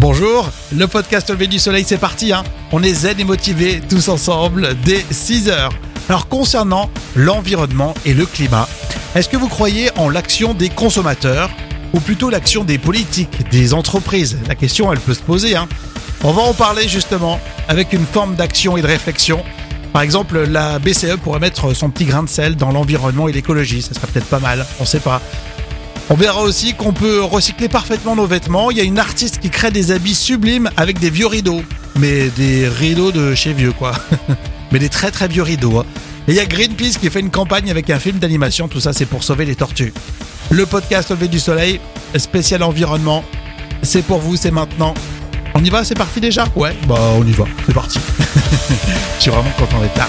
Bonjour, le podcast Levé du Soleil, c'est parti. Hein On est zen et motivés tous ensemble dès 6 heures. Alors concernant l'environnement et le climat, est-ce que vous croyez en l'action des consommateurs ou plutôt l'action des politiques, des entreprises? La question, elle peut se poser. Hein On va en parler justement avec une forme d'action et de réflexion. Par exemple, la BCE pourrait mettre son petit grain de sel dans l'environnement et l'écologie. Ça serait peut-être pas mal, on sait pas. On verra aussi qu'on peut recycler parfaitement nos vêtements. Il y a une artiste qui crée des habits sublimes avec des vieux rideaux. Mais des rideaux de chez vieux, quoi. Mais des très très vieux rideaux. hein. Et il y a Greenpeace qui fait une campagne avec un film d'animation. Tout ça, c'est pour sauver les tortues. Le podcast Au du soleil, spécial environnement. C'est pour vous, c'est maintenant. On y va, c'est parti déjà? Ouais, bah on y va, c'est parti. Je suis vraiment content d'être là.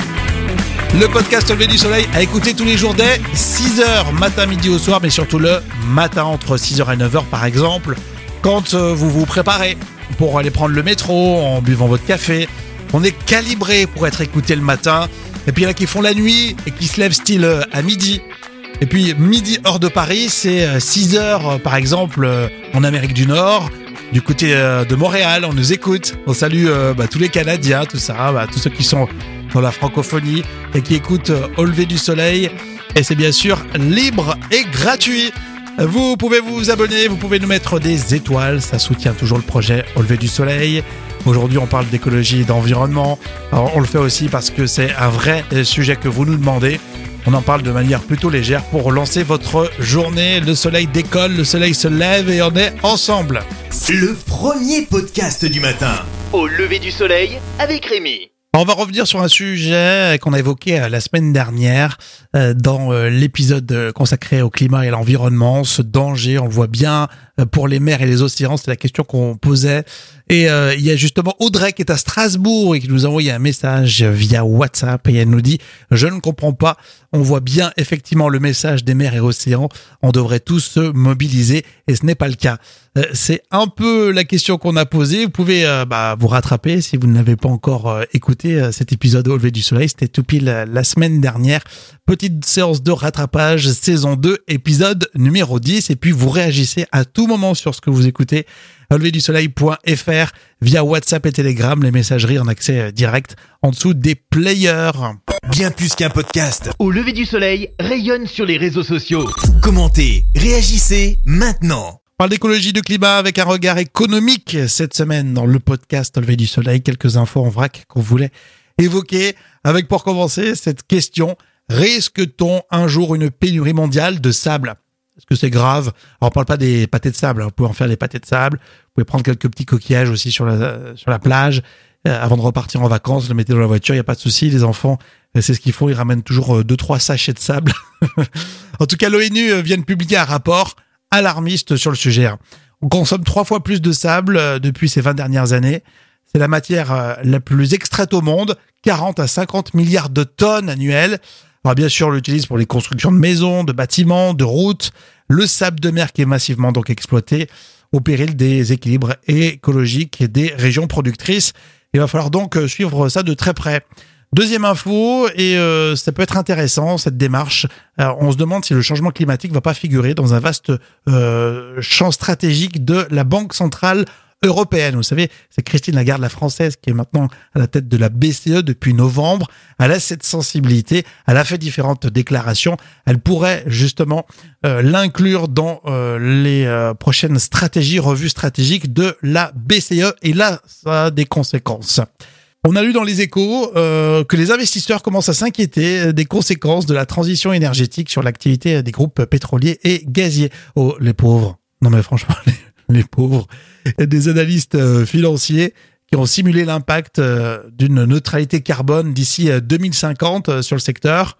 Le podcast Levé du Soleil à écouter tous les jours dès 6h, matin, midi au soir, mais surtout le matin entre 6h et 9h par exemple, quand euh, vous vous préparez pour aller prendre le métro en buvant votre café. On est calibré pour être écouté le matin. Et puis il y en a qui font la nuit et qui se lèvent style euh, à midi. Et puis midi hors de Paris, c'est 6 heures euh, par exemple en Amérique du Nord. Du côté de Montréal, on nous écoute. On salue bah, tous les Canadiens, tout ça, bah, tous ceux qui sont dans la francophonie et qui écoutent euh, Au lever du soleil. Et c'est bien sûr libre et gratuit. Vous pouvez vous abonner, vous pouvez nous mettre des étoiles, ça soutient toujours le projet Au lever du soleil. Aujourd'hui, on parle d'écologie et d'environnement. Alors, on le fait aussi parce que c'est un vrai sujet que vous nous demandez. On en parle de manière plutôt légère pour lancer votre journée. Le soleil décolle, le soleil se lève et on est ensemble. Le premier podcast du matin. Au lever du soleil avec Rémi. On va revenir sur un sujet qu'on a évoqué euh, la semaine dernière euh, dans euh, l'épisode consacré au climat et à l'environnement. Ce danger, on le voit bien pour les mers et les océans, c'est la question qu'on posait. Et euh, il y a justement Audrey qui est à Strasbourg et qui nous a envoyé un message via WhatsApp et elle nous dit « Je ne comprends pas, on voit bien effectivement le message des mers et océans, on devrait tous se mobiliser et ce n'est pas le cas. Euh, C'est un peu la question qu'on a posée. Vous pouvez euh, bah, vous rattraper si vous n'avez pas encore euh, écouté euh, cet épisode au lever du soleil. C'était tout pile euh, la semaine dernière. Petite séance de rattrapage, saison 2, épisode numéro 10. Et puis vous réagissez à tout moment sur ce que vous écoutez. Au lever du soleil.fr via WhatsApp et Telegram, les messageries en accès euh, direct en dessous des players. Bien plus qu'un podcast. Au lever du soleil rayonne sur les réseaux sociaux. Commentez, réagissez maintenant. On parle d'écologie, de climat avec un regard économique cette semaine dans le podcast Au lever du soleil. Quelques infos en vrac qu'on voulait évoquer avec pour commencer cette question. Risque-t-on un jour une pénurie mondiale de sable? Est-ce que c'est grave? Alors, on parle pas des pâtés de sable. hein. Vous pouvez en faire des pâtés de sable. Vous pouvez prendre quelques petits coquillages aussi sur la, sur la plage. Euh, avant de repartir en vacances, le mettez dans la voiture, il n'y a pas de souci. Les enfants, euh, c'est ce qu'ils font. Ils ramènent toujours euh, deux, trois sachets de sable. en tout cas, l'ONU vient de publier un rapport alarmiste sur le sujet. hein. On consomme trois fois plus de sable depuis ces 20 dernières années. C'est la matière la plus extraite au monde, 40 à 50 milliards de tonnes annuelles. Alors bien sûr, on l'utilise pour les constructions de maisons, de bâtiments, de routes. Le sable de mer qui est massivement donc exploité au péril des équilibres écologiques des régions productrices. Il va falloir donc euh, suivre ça de très près. Deuxième info, et euh, ça peut être intéressant, cette démarche. On se demande si le changement climatique va pas figurer dans un vaste euh, champ stratégique de la Banque centrale européenne. Vous savez, c'est Christine Lagarde, la française, qui est maintenant à la tête de la BCE depuis novembre. Elle a cette sensibilité, elle a fait différentes déclarations. Elle pourrait justement euh, l'inclure dans euh, les euh, prochaines stratégies, revues stratégiques de la BCE. Et là, ça a des conséquences. On a lu dans les échos euh, que les investisseurs commencent à s'inquiéter des conséquences de la transition énergétique sur l'activité des groupes pétroliers et gaziers. Oh, les pauvres. Non mais franchement, les, pauvres. Des analystes euh, financiers qui ont simulé l'impact euh, d'une neutralité carbone d'ici 2050 euh, sur le secteur.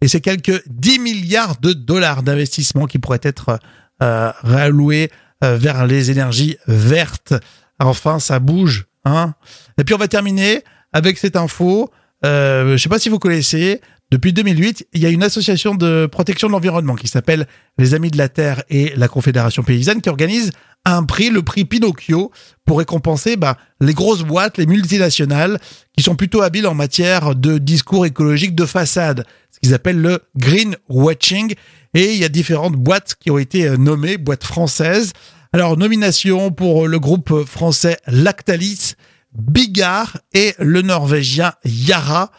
Et c'est quelques 10 milliards de dollars d'investissement qui pourraient être réalloués vers les énergies vertes. Enfin, ça bouge. Hein Et puis on va terminer avec cette info. Je ne sais pas si vous connaissez. Depuis 2008, il y a une association de protection de l'environnement qui s'appelle les Amis de la Terre et la Confédération paysanne qui organise un prix, le prix Pinocchio, pour récompenser bah, les grosses boîtes, les multinationales, qui sont plutôt habiles en matière de discours écologique de façade, ce qu'ils appellent le green watching. Et il y a différentes boîtes qui ont été euh, nommées, boîtes françaises. Alors, nomination pour le groupe français Lactalis, Bigard et le norvégien Yara.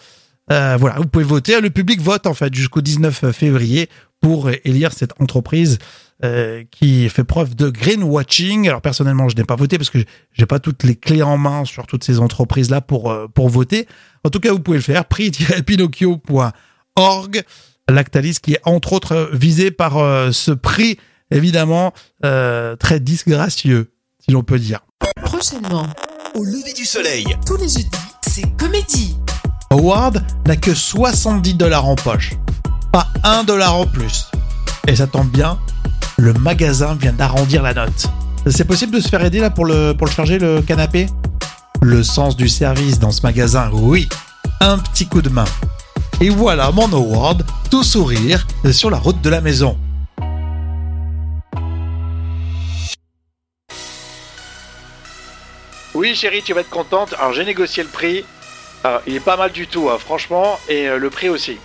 Euh, voilà, vous pouvez voter. Le public vote en fait jusqu'au 19 février pour élire cette entreprise euh, qui fait preuve de greenwashing. Alors personnellement, je n'ai pas voté parce que j'ai pas toutes les clés en main sur toutes ces entreprises là pour euh, pour voter. En tout cas, vous pouvez le faire. Prix-pinocchio.org. Lactalis qui est entre autres visé par euh, ce prix évidemment très disgracieux, si l'on peut dire. Prochainement, Au lever du soleil, tous les jeudis, c'est comédie. Howard n'a que 70 dollars en poche. Pas un dollar en plus. Et ça tombe bien, le magasin vient d'arrondir la note. C'est possible de se faire aider là pour pour le charger le canapé? Le sens du service dans ce magasin, oui. Un petit coup de main. Et voilà mon Howard, tout sourire, sur la route de la maison. Oui, chérie, tu vas être contente. Alors, j'ai négocié le prix. Alors, il est pas mal du tout, hein, franchement, et euh, le prix aussi.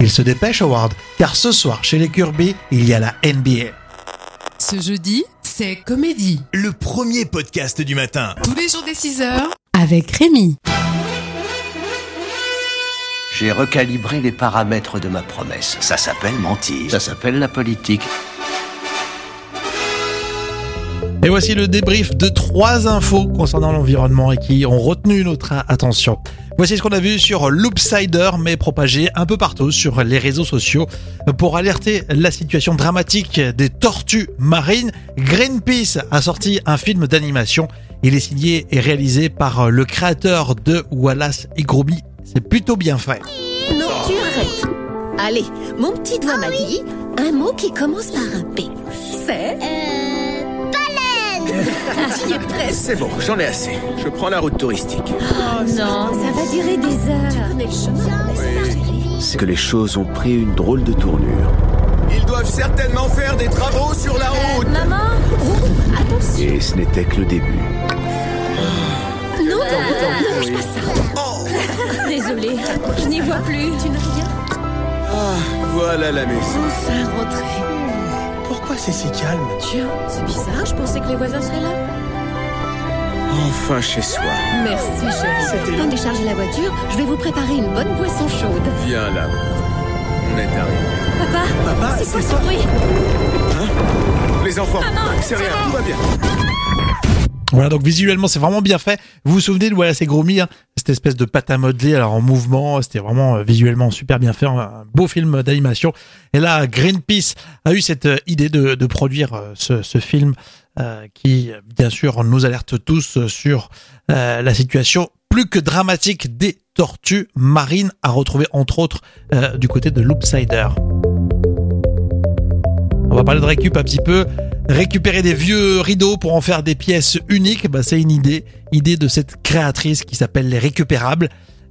Il se dépêche Howard, car ce soir chez les Kirby, il y a la NBA. Ce jeudi, c'est comédie. le premier podcast du matin. Tous les jours dès 6h, avec Rémi. J'ai recalibré les paramètres de ma promesse. Ça s'appelle mentir. Ça s'appelle la politique. Et voici le débrief de trois infos concernant l'environnement et qui ont retenu notre attention. Voici ce qu'on a vu sur Loopsider, mais propagé un peu partout sur les réseaux sociaux. Pour alerter la situation dramatique des tortues marines, Greenpeace a sorti un film d'animation. Il est signé et réalisé par le créateur de Wallace et Gromit. C'est plutôt bien fait. Non, tu arrêtes. Allez, mon petit doigt m'a dit un mot qui commence par un P. C'est Euh. Baleine Tu y es presque. C'est bon, j'en ai assez. Je prends la route touristique. Oh non, ça va durer des heures. Tu connais le chemin C'est que les choses ont pris une drôle de tournure. Ils doivent certainement faire des travaux sur la route. Maman Oh, Attention Et ce n'était que le début. Non, non, non, ne mange pas ça Désolée, je n'y vois plus. Tu n'as rien Ah, voilà la maison. Enfin. Pourquoi c'est si calme Tiens, c'est bizarre, je pensais que les voisins seraient là. Enfin chez soi. Merci, chérie. Quand décharger la voiture, je vais vous préparer une bonne boisson chaude. Viens là. On est arrivé. Papa, Papa, c'est quoi ce bruit? Les enfants, c'est rien, tout va bien. Voilà, donc visuellement, c'est vraiment bien fait. Vous vous souvenez de Wallace et Gromit, hein, cette espèce de pâte à modeler, alors en mouvement, c'était vraiment euh, visuellement super bien fait, un beau film d'animation. Et là, Greenpeace a eu cette euh, idée de, de produire euh, ce, ce film qui, bien sûr, nous alerte tous sur la situation plus que dramatique des tortues marines à retrouver, entre autres, du côté de Loopsider. On va parler de récup un petit peu. Récupérer des vieux rideaux pour en faire des pièces uniques, bah, c'est une idée, idée de cette créatrice qui s'appelle les récupérables.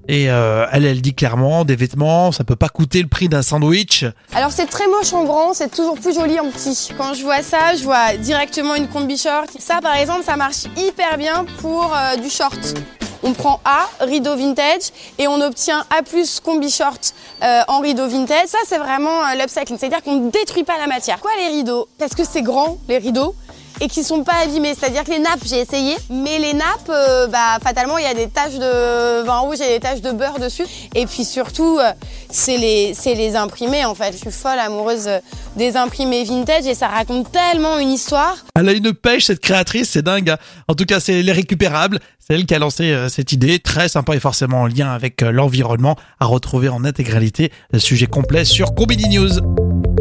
Et euh, elle, elle dit clairement, des vêtements, ça peut pas coûter le prix d'un sandwich. Alors c'est très moche en grand, c'est toujours plus joli en petit. Quand je vois ça, je vois directement une combi short. Ça par exemple, ça marche hyper bien pour euh, du short. On prend A, rideau vintage, et on obtient A+, combi short euh, en rideau vintage. Ça, c'est vraiment euh, l'upcycling, c'est-à-dire qu'on ne détruit pas la matière. Quoi les rideaux? Parce que c'est grand, les rideaux, et qui sont pas abîmés. C'est-à-dire que les nappes, j'ai essayé, mais les nappes, euh, bah, fatalement, il y a des taches de vin rouge et des taches de beurre dessus. Et puis surtout, euh, c'est les, les imprimés en fait. Je suis folle amoureuse des imprimés vintage et ça raconte tellement une histoire. Elle a une pêche, cette créatrice, c'est dingue. hein. En tout cas, c'est les récupérables. C'est elle qui a lancé euh, cette idée, très sympa et forcément en lien avec euh, l'environnement, à retrouver en intégralité le sujet complet sur Combini News.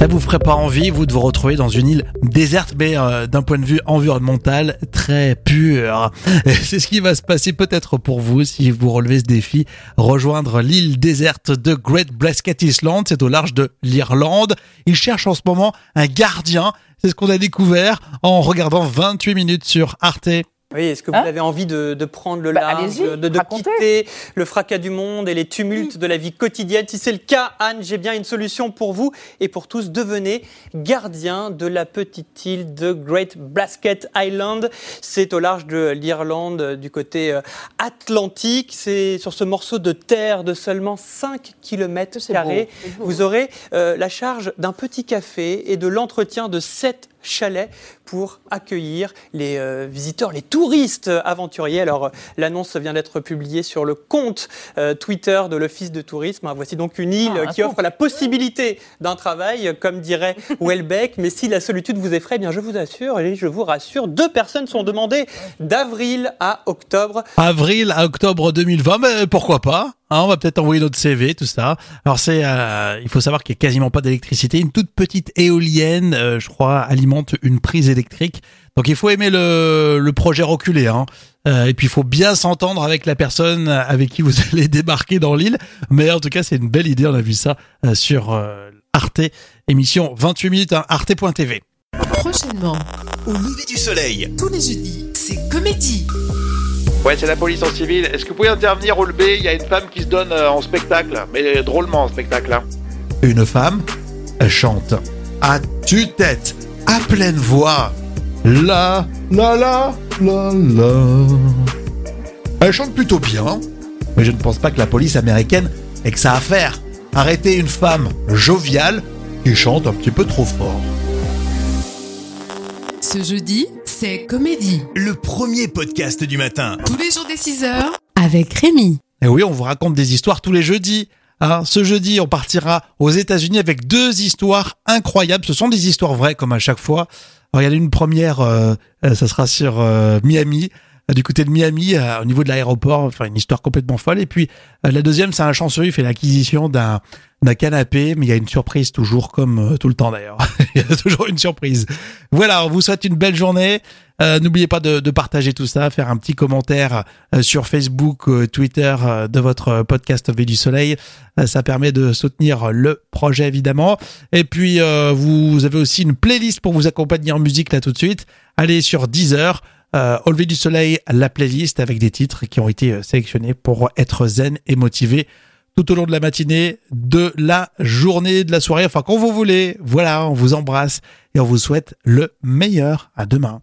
Ça vous ferait pas envie, vous, de vous retrouver dans une île déserte, mais euh, d'un point de vue environnemental, très pur. C'est ce qui va se passer peut-être pour vous si vous relevez ce défi. Rejoindre l'île déserte de Great Blasket Island, c'est au large de l'Irlande. Ils cherchent en ce moment un gardien. C'est ce qu'on a découvert en regardant 28 minutes sur Arte. Oui, est-ce que vous Hein avez envie de, de prendre le Bah, large, de, de quitter le fracas du monde et les tumultes de la vie quotidienne? Si c'est le cas, Anne, j'ai bien une solution pour vous et pour tous. Devenez gardien de la petite île de Great Blasket Island. C'est au large de l'Irlande, du côté euh, atlantique. C'est sur ce morceau de terre de seulement 5 km carrés. Vous aurez euh, la charge d'un petit café et de l'entretien de 7 chalets pour accueillir les euh, visiteurs, les touristes aventuriers. Alors, euh, l'annonce vient d'être publiée sur le compte euh, Twitter de l'Office de tourisme. Ah, Voici donc une île Ah, qui offre la possibilité d'un travail, comme dirait Welbeck. Mais si la solitude vous effraie, eh bien, je vous assure et je vous rassure, deux personnes sont demandées d'avril à octobre. Avril à octobre 2020, mais pourquoi pas? Hein, On va peut-être envoyer notre CV, tout ça. Alors c'est, euh, il faut savoir qu'il y a quasiment pas d'électricité. Une toute petite éolienne, euh, je crois, alimente une prise électrique. Donc il faut aimer le, projet reculé. Hein. Euh, et puis il faut bien s'entendre avec la personne avec qui vous allez débarquer dans l'île. Mais en tout cas, c'est une belle idée. On a vu ça sur Arte, émission 28 minutes, hein, arte.tv. Prochainement, Au lever du soleil, tous les jeudis, c'est comédie. Ouais, c'est la police en civil. Est-ce que vous pouvez intervenir au B? Il y a une femme qui se donne euh, en spectacle, mais drôlement en spectacle. Hein. Une femme elle chante à tue-tête, à pleine voix. La, la, la, la, la. Elle chante plutôt bien, mais je ne pense pas que la police américaine ait que ça à faire. Arrêter une femme joviale qui chante un petit peu trop fort. Ce jeudi, c'est comédie. le premier podcast du matin. Tous les jours dès 6h avec Rémi. Et oui, on vous raconte des histoires tous les jeudis. Hein, ce jeudi, on partira aux États-Unis avec deux histoires incroyables. Ce sont des histoires vraies, comme à chaque fois. Alors, il y en a une première, euh, euh, ça sera sur euh, Miami, du côté de Miami, euh, au niveau de l'aéroport. Enfin, une histoire complètement folle. Et puis, euh, la deuxième, c'est un chanceux, il fait l'acquisition d'un d'un canapé, mais il y a une surprise toujours, comme euh, tout le temps d'ailleurs. il y a toujours une surprise. Voilà, on vous souhaite une belle journée. Euh, N'oubliez pas de, de partager tout ça, faire un petit commentaire euh, sur Facebook, euh, Twitter euh, de votre podcast V du Soleil. Euh, ça permet de soutenir le projet évidemment. Et puis euh, vous avez aussi une playlist pour vous accompagner en musique là tout de suite. Allez sur Deezer. Euh, au lever du soleil, la playlist avec des titres qui ont été euh, sélectionnés pour être zen et motivé tout au long de la matinée, de la journée, de la soirée, enfin quand vous voulez. Voilà, on vous embrasse et on vous souhaite le meilleur. À demain.